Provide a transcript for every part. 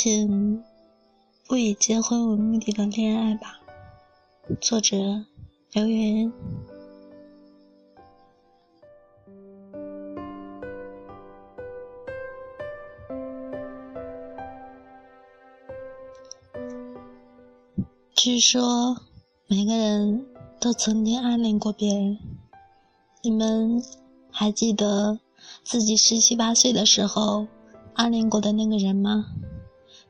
请不以结婚为目的的恋爱吧。作者：刘云。据说每个人都曾经暗恋过别人。你们还记得自己十七八岁的时候暗恋过的那个人吗？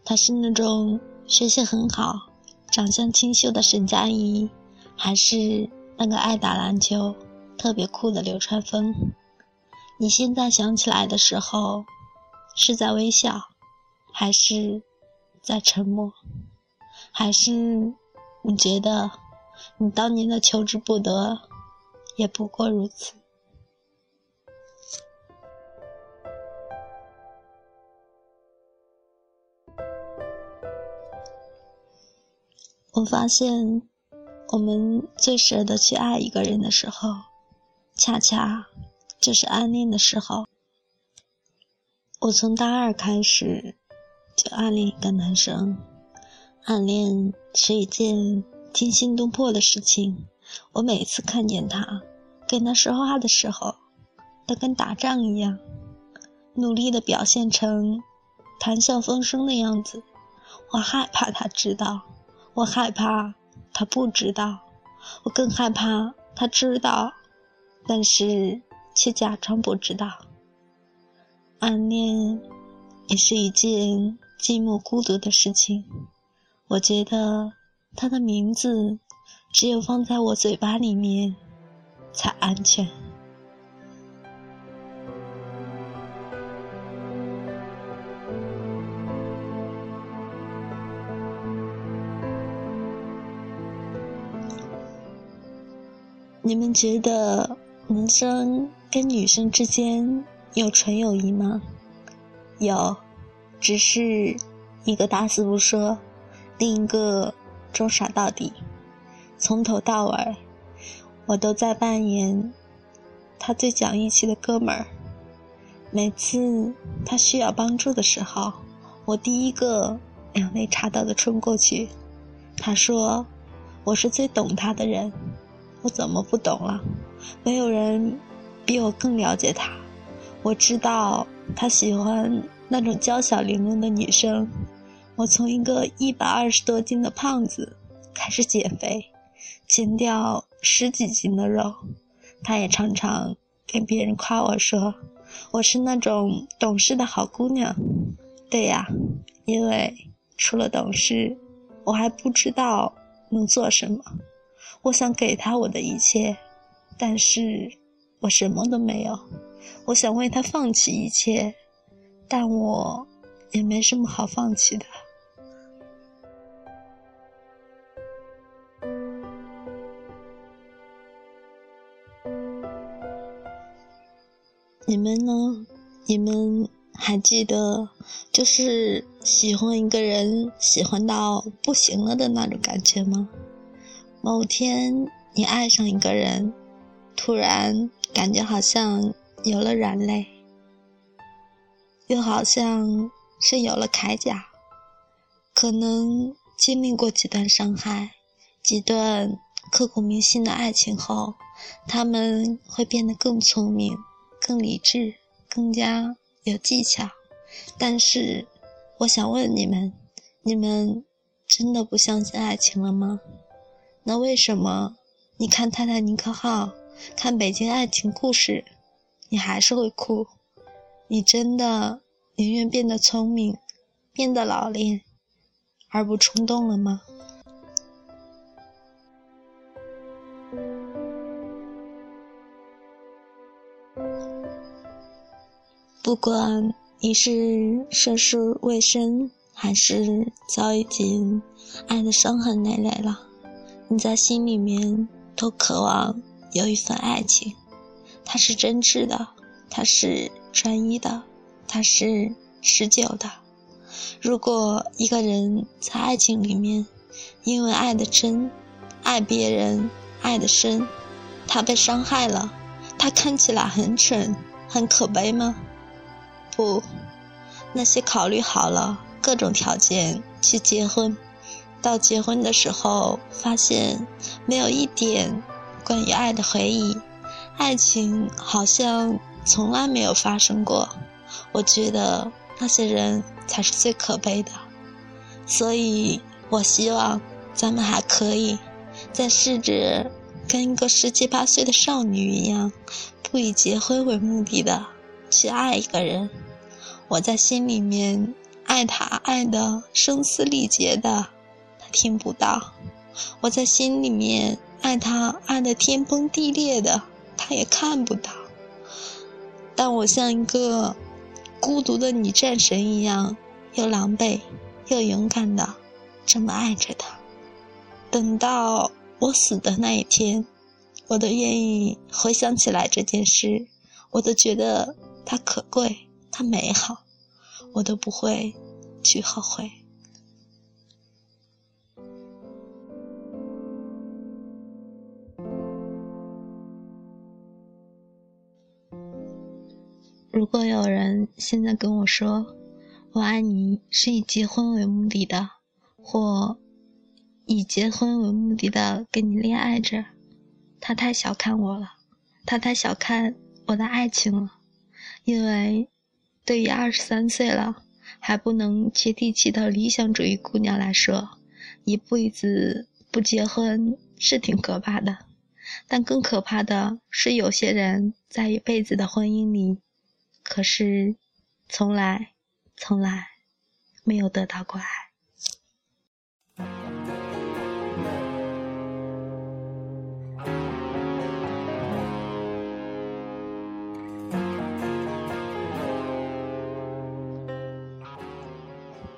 他是那种学习很好、长相清秀的沈佳宜，还是那个爱打篮球、特别酷的流川枫？你现在想起来的时候，是在微笑，还是在沉默？还是你觉得你当年的求之不得，也不过如此？我发现，我们最舍得去爱一个人的时候，恰恰就是暗恋的时候。我从大二开始就暗恋一个男生。暗恋是一件惊心动魄的事情。我每次看见他，跟他说话的时候，都跟打仗一样，努力的表现成谈笑风生的样子。我害怕他知道，我害怕他不知道，我更害怕他知道，但是却假装不知道。暗恋也是一件寂寞孤独的事情。我觉得他的名字只有放在我嘴巴里面才安全。你们觉得男生跟女生之间有纯友谊吗？有，只是一个打死不说。另一个装傻到底，从头到尾，我都在扮演他最讲义气的哥们儿。每次他需要帮助的时候，我第一个两肋插刀的冲过去。他说：“我是最懂他的人。”我怎么不懂了？没有人比我更了解他。我知道他喜欢那种娇小玲珑的女生。我从一个一百二十多斤的胖子开始减肥，减掉十几斤的肉。他也常常跟别人夸我说：“我是那种懂事的好姑娘。”对呀，因为除了懂事，我还不知道能做什么。我想给他我的一切，但是我什么都没有。我想为他放弃一切，但我也没什么好放弃的。你们呢？你们还记得，就是喜欢一个人，喜欢到不行了的那种感觉吗？某天你爱上一个人，突然感觉好像有了软肋，又好像是有了铠甲。可能经历过几段伤害，几段刻骨铭心的爱情后，他们会变得更聪明。更理智，更加有技巧，但是我想问你们：你们真的不相信爱情了吗？那为什么你看《泰坦尼克号》、看《北京爱情故事》，你还是会哭？你真的宁愿变得聪明，变得老练，而不冲动了吗？不管你是涉世未深，还是早已经爱的伤痕累累了，你在心里面都渴望有一份爱情，它是真挚的，它是专一的，它是持久的。如果一个人在爱情里面，因为爱的真，爱别人爱的深，他被伤害了，他看起来很蠢，很可悲吗？不，那些考虑好了各种条件去结婚，到结婚的时候发现没有一点关于爱的回忆，爱情好像从来没有发生过。我觉得那些人才是最可悲的，所以我希望咱们还可以再试着跟一个十七八岁的少女一样，不以结婚为目的的去爱一个人。我在心里面爱他，爱的声嘶力竭的，听不到；我在心里面爱他，爱的天崩地裂的，他也看不到。但我像一个孤独的女战神一样，又狼狈又勇敢的这么爱着他。等到我死的那一天，我都愿意回想起来这件事，我都觉得它可贵。它美好，我都不会去后悔。如果有人现在跟我说“我爱你”是以结婚为目的的，或以结婚为目的的跟你恋爱着，他太小看我了，他太小看我的爱情了，因为。对于二十三岁了还不能接地气的理想主义姑娘来说，一辈子不结婚是挺可怕的。但更可怕的是，有些人在一辈子的婚姻里，可是从来从来没有得到过爱。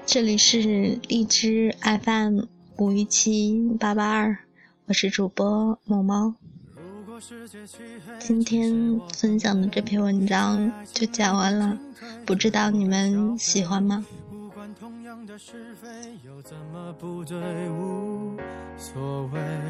这里是荔枝 FM 五一七八八二，我是主播某猫。今天分享的这篇文章就讲完了，不知道你们喜欢吗？如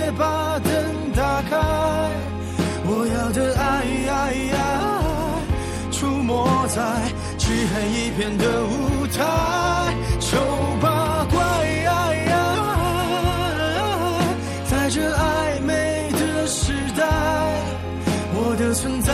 在漆黑一片的舞台，丑八怪，在这暧昧的时代，我的存在。